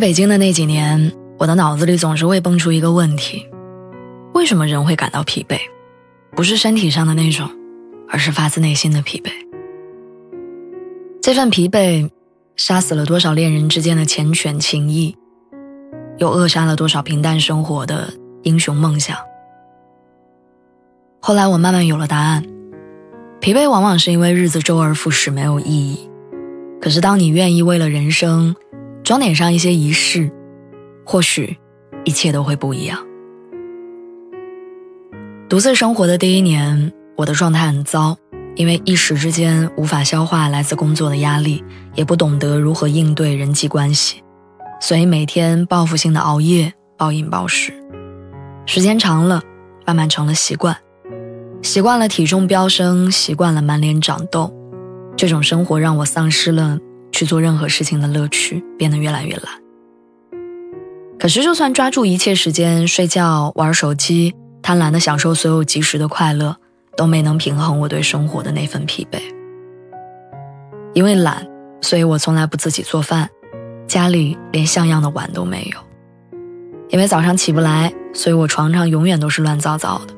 北京的那几年，我的脑子里总是会蹦出一个问题：为什么人会感到疲惫？不是身体上的那种，而是发自内心的疲惫。这份疲惫，杀死了多少恋人之间的缱绻情谊，又扼杀了多少平淡生活的英雄梦想。后来我慢慢有了答案：疲惫往往是因为日子周而复始，没有意义。可是当你愿意为了人生，装点上一些仪式，或许一切都会不一样。独自生活的第一年，我的状态很糟，因为一时之间无法消化来自工作的压力，也不懂得如何应对人际关系，所以每天报复性的熬夜、暴饮暴食。时间长了，慢慢成了习惯，习惯了体重飙升，习惯了满脸长痘，这种生活让我丧失了。去做任何事情的乐趣变得越来越懒。可是，就算抓住一切时间睡觉、玩手机，贪婪的享受所有即时的快乐，都没能平衡我对生活的那份疲惫。因为懒，所以我从来不自己做饭，家里连像样的碗都没有。因为早上起不来，所以我床上永远都是乱糟糟的。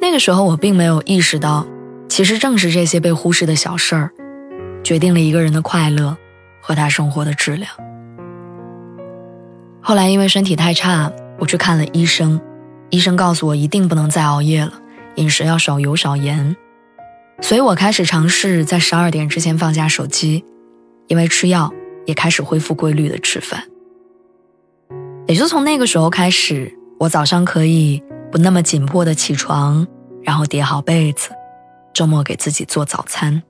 那个时候，我并没有意识到，其实正是这些被忽视的小事儿。决定了一个人的快乐和他生活的质量。后来因为身体太差，我去看了医生，医生告诉我一定不能再熬夜了，饮食要少油少盐。所以我开始尝试在十二点之前放下手机，因为吃药也开始恢复规律的吃饭。也就从那个时候开始，我早上可以不那么紧迫的起床，然后叠好被子，周末给自己做早餐。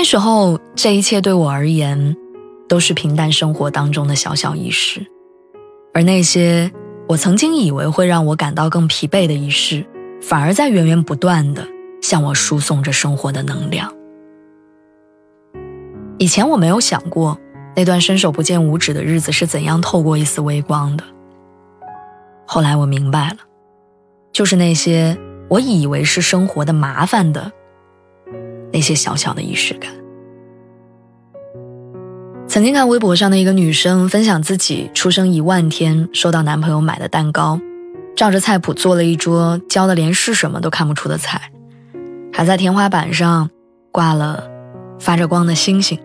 那时候，这一切对我而言，都是平淡生活当中的小小仪式，而那些我曾经以为会让我感到更疲惫的仪式，反而在源源不断的向我输送着生活的能量。以前我没有想过，那段伸手不见五指的日子是怎样透过一丝微光的。后来我明白了，就是那些我以为是生活的麻烦的。那些小小的仪式感。曾经看微博上的一个女生分享自己出生一万天收到男朋友买的蛋糕，照着菜谱做了一桌焦的连是什么都看不出的菜，还在天花板上挂了发着光的星星，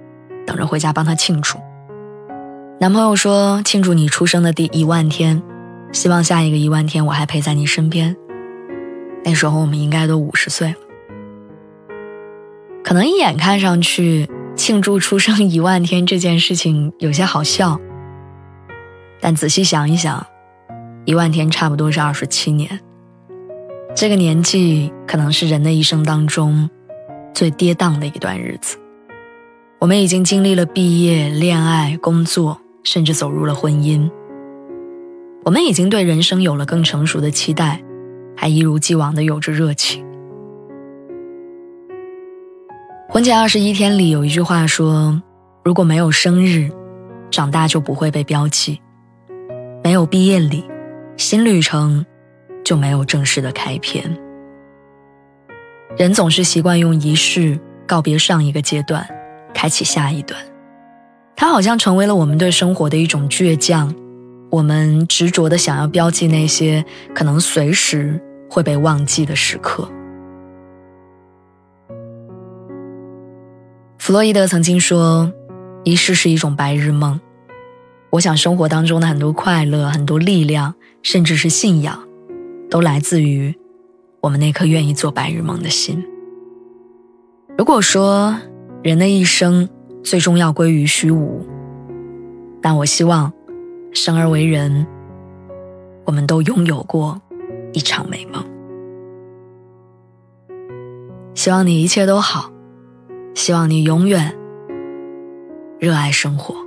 等着回家帮她庆祝。男朋友说：“庆祝你出生的第一万天，希望下一个一万天我还陪在你身边。”那时候我们应该都五十岁了。可能一眼看上去，庆祝出生一万天这件事情有些好笑，但仔细想一想，一万天差不多是二十七年。这个年纪可能是人的一生当中最跌宕的一段日子。我们已经经历了毕业、恋爱、工作，甚至走入了婚姻。我们已经对人生有了更成熟的期待，还一如既往的有着热情。婚前二十一天里有一句话说：“如果没有生日，长大就不会被标记；没有毕业礼，新旅程就没有正式的开篇。”人总是习惯用仪式告别上一个阶段，开启下一段。它好像成为了我们对生活的一种倔强，我们执着的想要标记那些可能随时会被忘记的时刻。弗洛伊德曾经说：“仪式是一种白日梦。”我想，生活当中的很多快乐、很多力量，甚至是信仰，都来自于我们那颗愿意做白日梦的心。如果说人的一生最终要归于虚无，但我希望，生而为人，我们都拥有过一场美梦。希望你一切都好，希望你永远热爱生活。